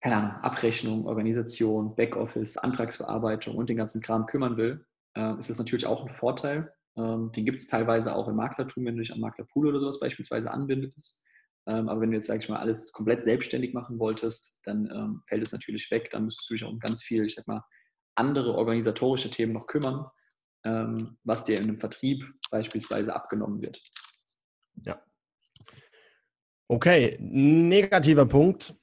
keine Ahnung, Abrechnung, Organisation, Backoffice, Antragsverarbeitung und den ganzen Kram kümmern will, äh, ist das natürlich auch ein Vorteil, ähm, den gibt es teilweise auch im Maklertum, wenn du dich an Maklerpool oder sowas beispielsweise anbindest. Ähm, aber wenn du jetzt, sag ich mal, alles komplett selbstständig machen wolltest, dann ähm, fällt es natürlich weg. Dann müsstest du dich auch um ganz viel, ich sag mal, andere organisatorische Themen noch kümmern, ähm, was dir in einem Vertrieb beispielsweise abgenommen wird. Ja. Okay, negativer Punkt.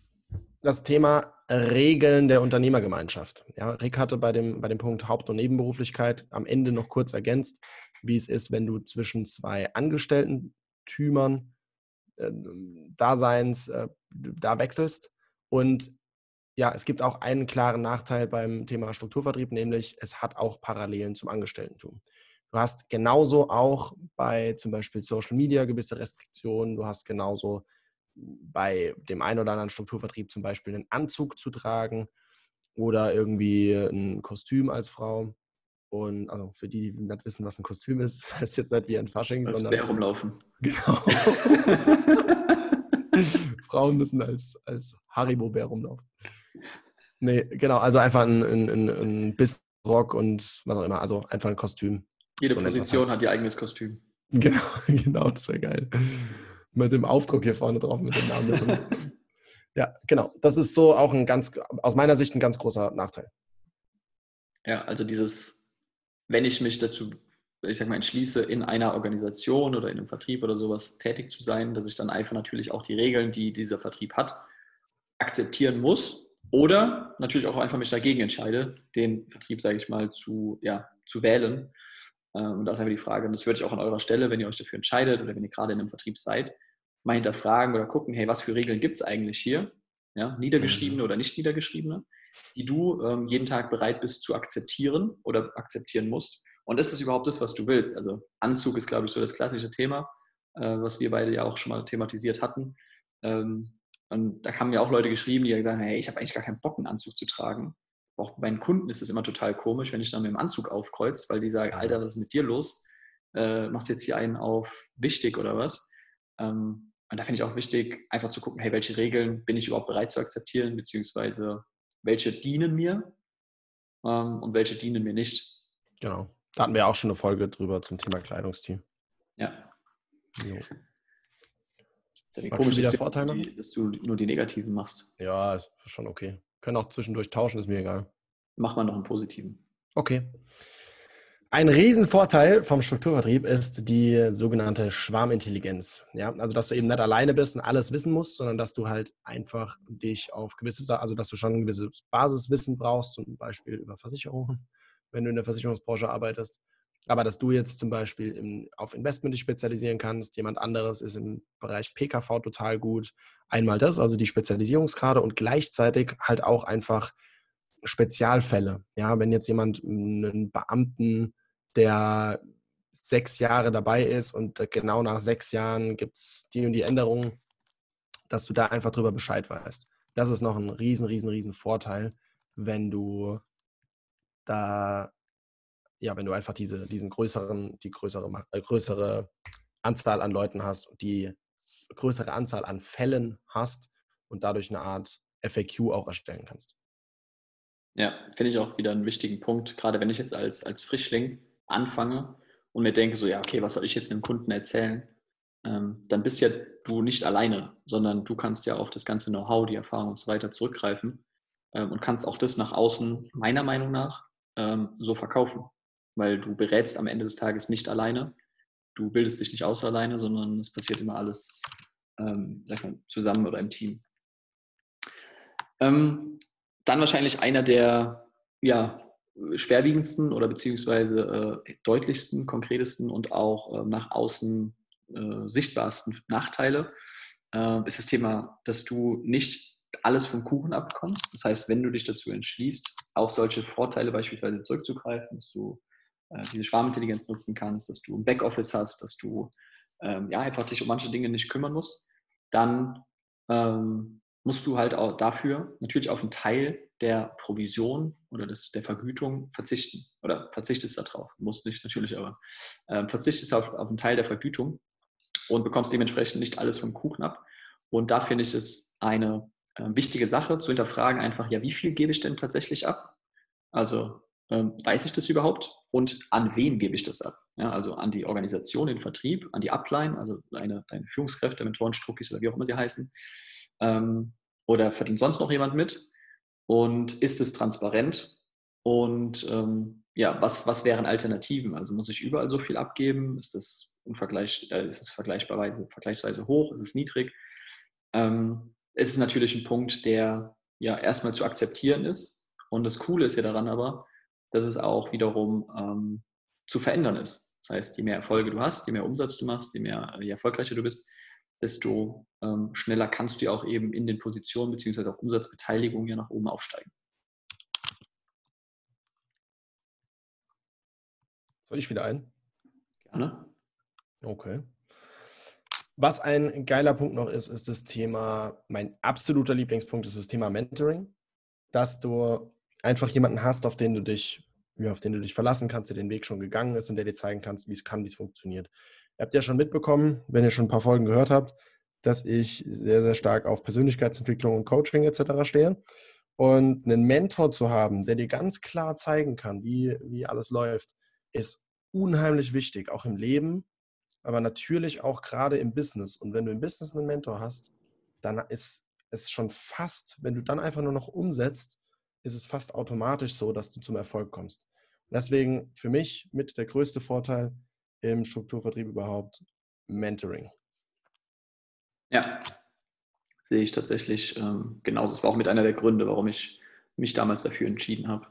Das Thema Regeln der Unternehmergemeinschaft. Ja, Rick hatte bei dem, bei dem Punkt Haupt- und Nebenberuflichkeit am Ende noch kurz ergänzt, wie es ist, wenn du zwischen zwei Angestellten-Tümern äh, Daseins äh, da wechselst. Und ja, es gibt auch einen klaren Nachteil beim Thema Strukturvertrieb, nämlich es hat auch Parallelen zum Angestelltentum. Du hast genauso auch bei zum Beispiel Social Media gewisse Restriktionen. Du hast genauso bei dem einen oder anderen Strukturvertrieb zum Beispiel einen Anzug zu tragen oder irgendwie ein Kostüm als Frau. Und also für die, die nicht wissen, was ein Kostüm ist, das ist jetzt nicht wie ein Fasching, als sondern. rumlaufen. Genau. Frauen müssen als, als Haribo-Bär rumlaufen. Nee, genau, also einfach ein, ein, ein, ein Bissrock und was auch immer, also einfach ein Kostüm. Jede so Position hat ihr eigenes Kostüm. Genau, genau, das wäre geil. Mit dem Aufdruck hier vorne drauf, mit dem Namen. ja, genau. Das ist so auch ein ganz, aus meiner Sicht ein ganz großer Nachteil. Ja, also dieses wenn ich mich dazu ich sag mal, entschließe, in einer Organisation oder in einem Vertrieb oder sowas tätig zu sein, dass ich dann einfach natürlich auch die Regeln, die dieser Vertrieb hat, akzeptieren muss oder natürlich auch einfach mich dagegen entscheide, den Vertrieb, sage ich mal, zu, ja, zu wählen. Ähm, und da ist einfach die Frage, und das würde ich auch an eurer Stelle, wenn ihr euch dafür entscheidet oder wenn ihr gerade in einem Vertrieb seid, mal hinterfragen oder gucken, hey, was für Regeln gibt es eigentlich hier? Ja, niedergeschriebene mhm. oder nicht niedergeschriebene, die du ähm, jeden Tag bereit bist zu akzeptieren oder akzeptieren musst. Und ist das überhaupt das, was du willst? Also Anzug ist, glaube ich, so das klassische Thema, äh, was wir beide ja auch schon mal thematisiert hatten. Ähm, und da haben ja auch Leute geschrieben, die ja gesagt haben, hey, ich habe eigentlich gar keinen Bock, einen Anzug zu tragen. Auch bei meinen Kunden ist es immer total komisch, wenn ich dann mit dem Anzug aufkreuze, weil die sagen, Alter, was ist mit dir los? Äh, machst jetzt hier einen auf wichtig oder was? Ähm, und da finde ich auch wichtig, einfach zu gucken, hey, welche Regeln bin ich überhaupt bereit zu akzeptieren, beziehungsweise welche dienen mir ähm, und welche dienen mir nicht. Genau. Da hatten wir auch schon eine Folge drüber zum Thema Kleidungsteam. Ja. Jo. Ist ja komisch, wieder Vorteile? Die, dass du nur die negativen machst. Ja, ist schon okay. Können auch zwischendurch tauschen, ist mir egal. Mach mal noch einen positiven. Okay. Ein Riesenvorteil vom Strukturvertrieb ist die sogenannte Schwarmintelligenz. Ja, also dass du eben nicht alleine bist und alles wissen musst, sondern dass du halt einfach dich auf gewisse, also dass du schon ein gewisses Basiswissen brauchst, zum Beispiel über Versicherungen, wenn du in der Versicherungsbranche arbeitest. Aber dass du jetzt zum Beispiel im, auf Investment dich spezialisieren kannst, jemand anderes ist im Bereich PKV total gut. Einmal das, also die Spezialisierungsgrade und gleichzeitig halt auch einfach Spezialfälle. Ja, wenn jetzt jemand einen Beamten, der sechs Jahre dabei ist und genau nach sechs Jahren gibt es die und die Änderungen, dass du da einfach drüber Bescheid weißt. Das ist noch ein riesen, riesen, riesen Vorteil, wenn du da ja, wenn du einfach diese, diesen größeren, die größere, äh, größere Anzahl an Leuten hast und die größere Anzahl an Fällen hast und dadurch eine Art FAQ auch erstellen kannst. Ja, finde ich auch wieder einen wichtigen Punkt, gerade wenn ich jetzt als, als Frischling anfange und mir denke, so, ja, okay, was soll ich jetzt dem Kunden erzählen? Ähm, dann bist ja du nicht alleine, sondern du kannst ja auf das ganze Know-how, die Erfahrung und so weiter zurückgreifen ähm, und kannst auch das nach außen, meiner Meinung nach, ähm, so verkaufen weil du berätst am Ende des Tages nicht alleine. Du bildest dich nicht aus alleine, sondern es passiert immer alles ähm, zusammen oder im Team. Ähm, dann wahrscheinlich einer der ja, schwerwiegendsten oder beziehungsweise äh, deutlichsten, konkretesten und auch äh, nach außen äh, sichtbarsten Nachteile äh, ist das Thema, dass du nicht alles vom Kuchen abkommst. Das heißt, wenn du dich dazu entschließt, auf solche Vorteile beispielsweise zurückzugreifen, dass du äh, diese Schwarmintelligenz nutzen kannst, dass du ein Backoffice hast, dass du ähm, ja, einfach dich um manche Dinge nicht kümmern musst, dann ähm, musst du halt auch dafür natürlich auf einen Teil der Provision oder des, der Vergütung verzichten. Oder verzichtest darauf. Musst nicht natürlich, aber äh, verzichtest auf, auf einen Teil der Vergütung und bekommst dementsprechend nicht alles vom Kuchen ab. Und da finde ich es eine äh, wichtige Sache zu hinterfragen, einfach, ja, wie viel gebe ich denn tatsächlich ab? Also ähm, weiß ich das überhaupt und an wen gebe ich das ab? Ja, also an die Organisation, den Vertrieb, an die Upline, also deine, deine Führungskräfte, Mentoren, Struckis oder wie auch immer sie heißen. Ähm, oder verdient sonst noch jemand mit? Und ist es transparent? Und ähm, ja, was, was wären Alternativen? Also muss ich überall so viel abgeben? Ist das, im Vergleich, äh, ist es vergleichsweise, vergleichsweise hoch? Ist es niedrig? Ähm, es ist natürlich ein Punkt, der ja erstmal zu akzeptieren ist. Und das Coole ist ja daran aber, dass es auch wiederum ähm, zu verändern ist. Das heißt, je mehr Erfolge du hast, je mehr Umsatz du machst, je, mehr, je erfolgreicher du bist, desto ähm, schneller kannst du ja auch eben in den Positionen bzw. auch Umsatzbeteiligung ja nach oben aufsteigen. Soll ich wieder ein? Gerne. Okay. Was ein geiler Punkt noch ist, ist das Thema, mein absoluter Lieblingspunkt ist das Thema Mentoring, dass du einfach jemanden hast, auf den du dich, ja, auf den du dich verlassen kannst, der den Weg schon gegangen ist und der dir zeigen kannst, wie es kann, wie es funktioniert. Ihr habt ja schon mitbekommen, wenn ihr schon ein paar Folgen gehört habt, dass ich sehr, sehr stark auf Persönlichkeitsentwicklung und Coaching etc. stehe. Und einen Mentor zu haben, der dir ganz klar zeigen kann, wie, wie alles läuft, ist unheimlich wichtig, auch im Leben, aber natürlich auch gerade im Business. Und wenn du im Business einen Mentor hast, dann ist es schon fast, wenn du dann einfach nur noch umsetzt, ist es fast automatisch so, dass du zum Erfolg kommst. Deswegen für mich mit der größte Vorteil im Strukturvertrieb überhaupt Mentoring. Ja, sehe ich tatsächlich ähm, genauso. Das war auch mit einer der Gründe, warum ich mich damals dafür entschieden habe,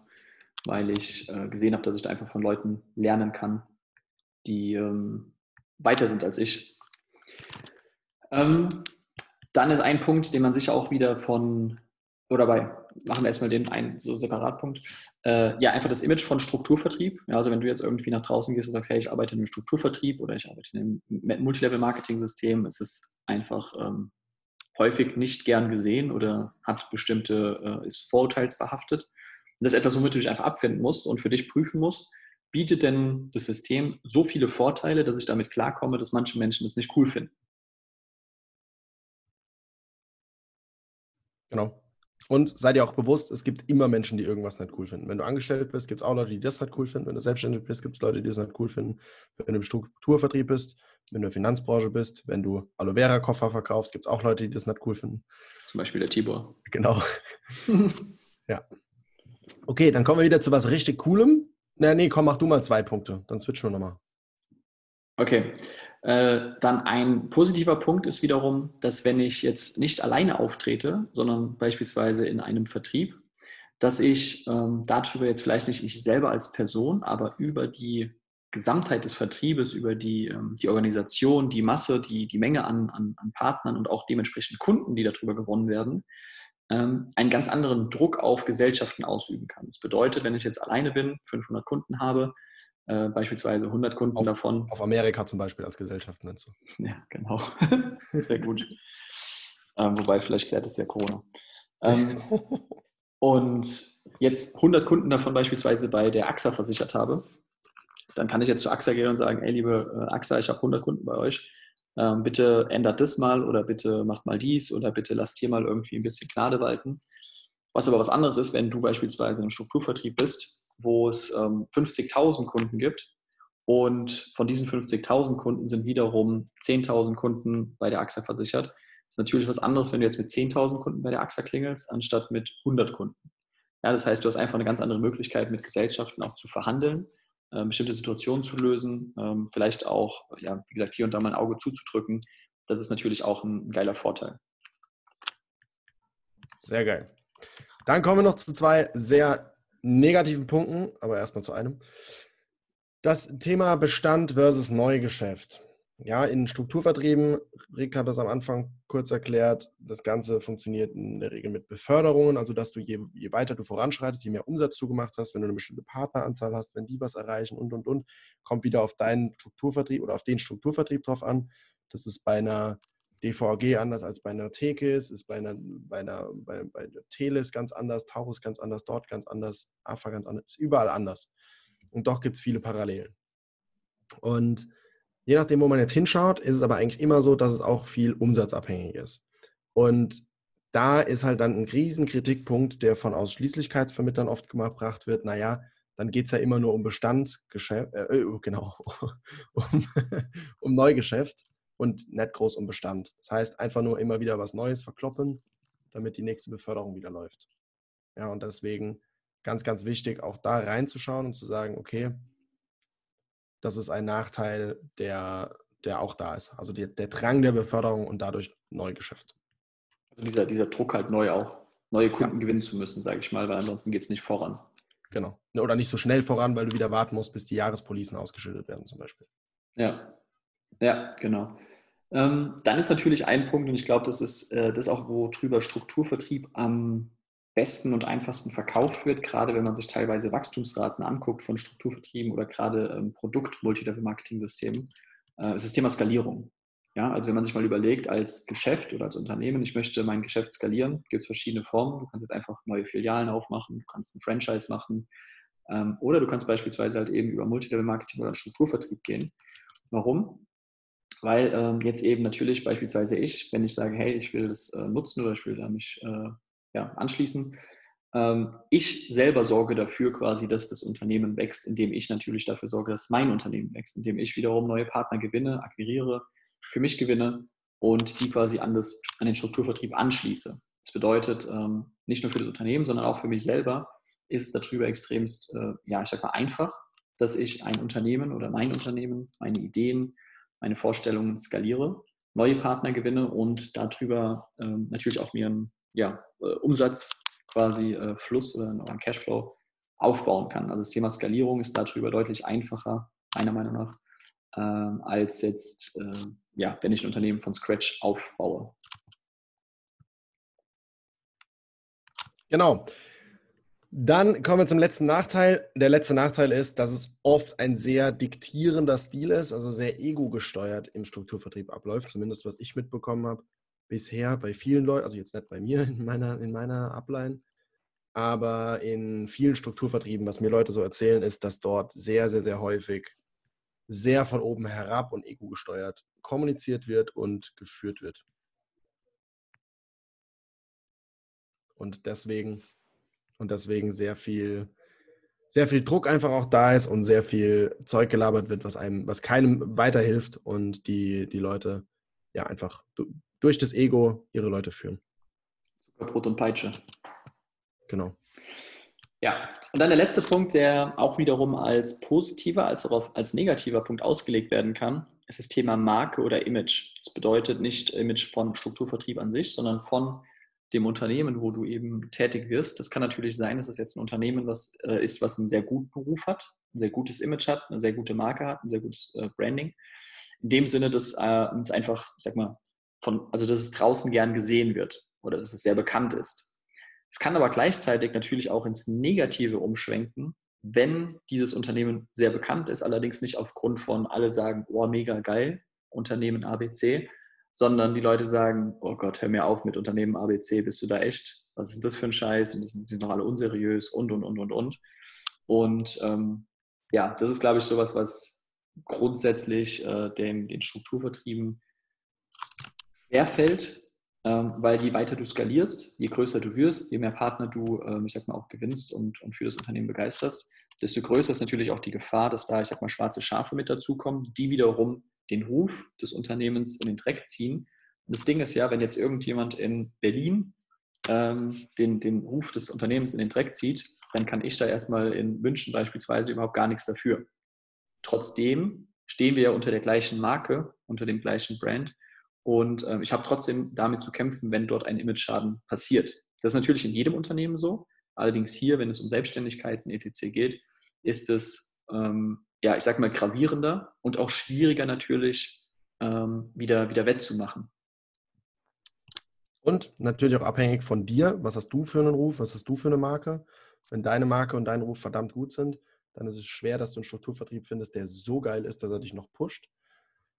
weil ich äh, gesehen habe, dass ich da einfach von Leuten lernen kann, die ähm, weiter sind als ich. Ähm, dann ist ein Punkt, den man sich auch wieder von, oder bei, machen wir erstmal den einen so Separatpunkt, äh, ja, einfach das Image von Strukturvertrieb. Ja, also wenn du jetzt irgendwie nach draußen gehst und sagst, hey, ich arbeite in einem Strukturvertrieb oder ich arbeite in einem Multilevel-Marketing-System, ist es einfach ähm, häufig nicht gern gesehen oder hat bestimmte, äh, ist vorurteilsbehaftet. Und das ist etwas, womit du dich einfach abfinden musst und für dich prüfen musst, bietet denn das System so viele Vorteile, dass ich damit klarkomme, dass manche Menschen das nicht cool finden. Genau. Und sei dir auch bewusst, es gibt immer Menschen, die irgendwas nicht cool finden. Wenn du angestellt bist, gibt es auch Leute, die das nicht cool finden. Wenn du selbstständig bist, gibt es Leute, die das nicht cool finden. Wenn du im Strukturvertrieb bist, wenn du in der Finanzbranche bist, wenn du Aloe Vera Koffer verkaufst, gibt es auch Leute, die das nicht cool finden. Zum Beispiel der Tibor. Genau. ja. Okay, dann kommen wir wieder zu was richtig Coolem. Na, nee, komm, mach du mal zwei Punkte. Dann switchen wir nochmal. Okay. Äh, dann ein positiver Punkt ist wiederum, dass wenn ich jetzt nicht alleine auftrete, sondern beispielsweise in einem Vertrieb, dass ich ähm, darüber jetzt vielleicht nicht ich selber als Person, aber über die Gesamtheit des Vertriebes, über die, ähm, die Organisation, die Masse, die, die Menge an, an, an Partnern und auch dementsprechend Kunden, die darüber gewonnen werden, ähm, einen ganz anderen Druck auf Gesellschaften ausüben kann. Das bedeutet, wenn ich jetzt alleine bin, 500 Kunden habe, äh, beispielsweise 100 Kunden auf, davon. Auf Amerika zum Beispiel als Gesellschaft nennst du. Ja, genau. das wäre gut. ähm, wobei, vielleicht klärt es ja Corona. Ähm, und jetzt 100 Kunden davon beispielsweise bei der AXA versichert habe, dann kann ich jetzt zu AXA gehen und sagen, ey, liebe äh, AXA, ich habe 100 Kunden bei euch. Ähm, bitte ändert das mal oder bitte macht mal dies oder bitte lasst hier mal irgendwie ein bisschen Gnade walten. Was aber was anderes ist, wenn du beispielsweise im Strukturvertrieb bist wo es ähm, 50.000 Kunden gibt. Und von diesen 50.000 Kunden sind wiederum 10.000 Kunden bei der AXA versichert. Das ist natürlich was anderes, wenn du jetzt mit 10.000 Kunden bei der AXA klingelst, anstatt mit 100 Kunden. Ja, das heißt, du hast einfach eine ganz andere Möglichkeit, mit Gesellschaften auch zu verhandeln, äh, bestimmte Situationen zu lösen, ähm, vielleicht auch, ja, wie gesagt, hier und da mal ein Auge zuzudrücken. Das ist natürlich auch ein, ein geiler Vorteil. Sehr geil. Dann kommen wir noch zu zwei sehr negativen Punkten, aber erstmal zu einem. Das Thema Bestand versus Neugeschäft. Ja, in Strukturvertrieben, Rick hat das am Anfang kurz erklärt, das Ganze funktioniert in der Regel mit Beförderungen, also dass du je, je weiter du voranschreitest, je mehr Umsatz du gemacht hast, wenn du eine bestimmte Partneranzahl hast, wenn die was erreichen und, und, und, kommt wieder auf deinen Strukturvertrieb oder auf den Strukturvertrieb drauf an. Das ist bei einer DVG anders als bei einer Tekis, ist bei einer, bei einer bei, bei der Teles ganz anders, Taurus ganz anders, dort ganz anders, AFA ganz anders, ist überall anders. Und doch gibt es viele Parallelen. Und je nachdem, wo man jetzt hinschaut, ist es aber eigentlich immer so, dass es auch viel umsatzabhängig ist. Und da ist halt dann ein riesen Kritikpunkt, der von Ausschließlichkeitsvermittlern oft gebracht wird, naja, dann geht es ja immer nur um Bestand, äh, äh genau, um, um Neugeschäft und nicht groß um Bestand. Das heißt, einfach nur immer wieder was Neues verkloppen, damit die nächste Beförderung wieder läuft. Ja, und deswegen ganz, ganz wichtig, auch da reinzuschauen und zu sagen, okay, das ist ein Nachteil, der, der auch da ist. Also der, der Drang der Beförderung und dadurch Neugeschäft. Also dieser, dieser Druck halt neu auch, neue Kunden ja. gewinnen zu müssen, sage ich mal, weil ansonsten geht es nicht voran. Genau. Oder nicht so schnell voran, weil du wieder warten musst, bis die Jahrespolisen ausgeschüttet werden, zum Beispiel. Ja, ja, genau. Ähm, dann ist natürlich ein Punkt, und ich glaube, das ist äh, das auch, worüber Strukturvertrieb am besten und einfachsten verkauft wird, gerade wenn man sich teilweise Wachstumsraten anguckt von Strukturvertrieben oder gerade ähm, Produkt-Multilevel-Marketing-Systemen, äh, ist das Thema Skalierung. Ja, also wenn man sich mal überlegt, als Geschäft oder als Unternehmen, ich möchte mein Geschäft skalieren, gibt es verschiedene Formen. Du kannst jetzt einfach neue Filialen aufmachen, du kannst ein Franchise machen ähm, oder du kannst beispielsweise halt eben über Multilevel-Marketing oder Strukturvertrieb gehen. Warum? Weil ähm, jetzt eben natürlich beispielsweise ich, wenn ich sage, hey, ich will das äh, nutzen oder ich will da mich äh, ja, anschließen, ähm, ich selber sorge dafür quasi, dass das Unternehmen wächst, indem ich natürlich dafür sorge, dass mein Unternehmen wächst, indem ich wiederum neue Partner gewinne, akquiriere, für mich gewinne und die quasi an, das, an den Strukturvertrieb anschließe. Das bedeutet, ähm, nicht nur für das Unternehmen, sondern auch für mich selber ist es darüber extremst, äh, ja, ich sag mal, einfach, dass ich ein Unternehmen oder mein Unternehmen, meine Ideen, meine Vorstellungen skaliere, neue Partner gewinne und darüber ähm, natürlich auch mir einen ja, äh, Umsatz quasi äh, Fluss oder einen Cashflow aufbauen kann. Also das Thema Skalierung ist darüber deutlich einfacher, meiner Meinung nach, äh, als jetzt, äh, ja, wenn ich ein Unternehmen von Scratch aufbaue. Genau. Dann kommen wir zum letzten Nachteil. Der letzte Nachteil ist, dass es oft ein sehr diktierender Stil ist, also sehr ego-gesteuert im Strukturvertrieb abläuft, zumindest was ich mitbekommen habe bisher bei vielen Leuten, also jetzt nicht bei mir in meiner, in meiner Upline, aber in vielen Strukturvertrieben, was mir Leute so erzählen, ist, dass dort sehr, sehr, sehr häufig sehr von oben herab und ego gesteuert kommuniziert wird und geführt wird. Und deswegen, und deswegen sehr viel, sehr viel Druck einfach auch da ist und sehr viel Zeug gelabert wird, was einem, was keinem weiterhilft und die, die Leute ja einfach durch das Ego ihre Leute führen. Brot und Peitsche. Genau. Ja, und dann der letzte Punkt, der auch wiederum als positiver als auch als negativer Punkt ausgelegt werden kann, ist das Thema Marke oder Image. Das bedeutet nicht Image von Strukturvertrieb an sich, sondern von dem Unternehmen, wo du eben tätig wirst. Das kann natürlich sein, dass es jetzt ein Unternehmen was, äh, ist, was einen sehr guten Beruf hat, ein sehr gutes Image hat, eine sehr gute Marke hat, ein sehr gutes äh, Branding. In dem Sinne, dass äh, es einfach, sag mal, von, also dass es draußen gern gesehen wird oder dass es sehr bekannt ist. Es kann aber gleichzeitig natürlich auch ins Negative umschwenken, wenn dieses Unternehmen sehr bekannt ist, allerdings nicht aufgrund von alle sagen, oh, mega geil, Unternehmen ABC, sondern die Leute sagen, oh Gott, hör mir auf mit Unternehmen ABC, bist du da echt? Was ist das für ein Scheiß? Und das sind, doch alle unseriös und, und, und, und, und. Und ähm, ja, das ist, glaube ich, sowas, was grundsätzlich äh, den, den Strukturvertrieben schwerfällt, ähm, weil je weiter du skalierst, je größer du wirst, je mehr Partner du, ähm, ich sag mal, auch gewinnst und, und für das Unternehmen begeisterst, desto größer ist natürlich auch die Gefahr, dass da, ich sag mal, schwarze Schafe mit dazukommen, die wiederum den Ruf des Unternehmens in den Dreck ziehen. Und das Ding ist ja, wenn jetzt irgendjemand in Berlin ähm, den, den Ruf des Unternehmens in den Dreck zieht, dann kann ich da erstmal in München beispielsweise überhaupt gar nichts dafür. Trotzdem stehen wir ja unter der gleichen Marke, unter dem gleichen Brand und äh, ich habe trotzdem damit zu kämpfen, wenn dort ein Image-Schaden passiert. Das ist natürlich in jedem Unternehmen so. Allerdings hier, wenn es um Selbstständigkeiten etc. geht, ist es, ähm, ja, ich sage mal, gravierender und auch schwieriger natürlich ähm, wieder, wieder wettzumachen. Und natürlich auch abhängig von dir. Was hast du für einen Ruf? Was hast du für eine Marke? Wenn deine Marke und dein Ruf verdammt gut sind, dann ist es schwer, dass du einen Strukturvertrieb findest, der so geil ist, dass er dich noch pusht.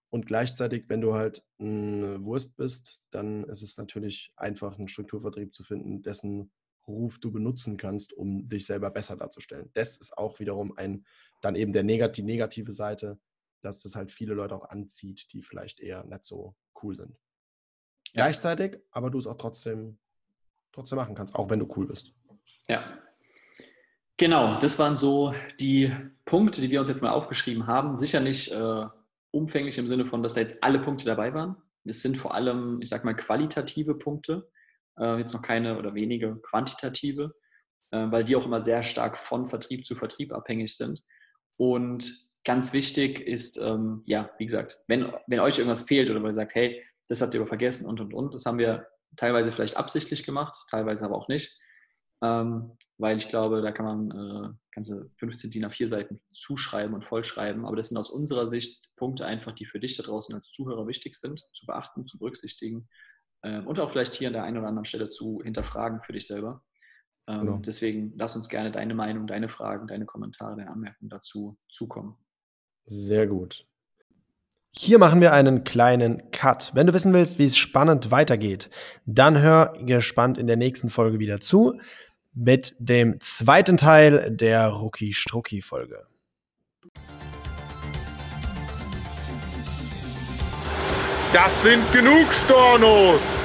Und gleichzeitig, wenn du halt eine Wurst bist, dann ist es natürlich einfach, einen Strukturvertrieb zu finden, dessen Ruf du benutzen kannst, um dich selber besser darzustellen. Das ist auch wiederum ein, dann eben der negat die negative Seite, dass das halt viele Leute auch anzieht, die vielleicht eher nicht so cool sind. Ja. Gleichzeitig, aber du es auch trotzdem, trotzdem machen kannst, auch wenn du cool bist. Ja. Genau, das waren so die Punkte, die wir uns jetzt mal aufgeschrieben haben. Sicher nicht äh, umfänglich im Sinne von, dass da jetzt alle Punkte dabei waren. Es sind vor allem, ich sag mal, qualitative Punkte, äh, jetzt noch keine oder wenige quantitative, äh, weil die auch immer sehr stark von Vertrieb zu Vertrieb abhängig sind. Und ganz wichtig ist, ähm, ja, wie gesagt, wenn, wenn euch irgendwas fehlt oder wenn ihr sagt, hey, das habt ihr aber vergessen und und und, das haben wir teilweise vielleicht absichtlich gemacht, teilweise aber auch nicht. Ähm, weil ich glaube, da kann man äh, ganze 15 DIN A4 Seiten zuschreiben und vollschreiben. Aber das sind aus unserer Sicht Punkte einfach, die für dich da draußen als Zuhörer wichtig sind, zu beachten, zu berücksichtigen äh, und auch vielleicht hier an der einen oder anderen Stelle zu hinterfragen für dich selber. Ähm, genau. Deswegen lass uns gerne deine Meinung, deine Fragen, deine Kommentare, deine Anmerkungen dazu zukommen. Sehr gut. Hier machen wir einen kleinen Cut. Wenn du wissen willst, wie es spannend weitergeht, dann hör gespannt in der nächsten Folge wieder zu mit dem zweiten Teil der Rucki Strucki Folge. Das sind genug Stornos!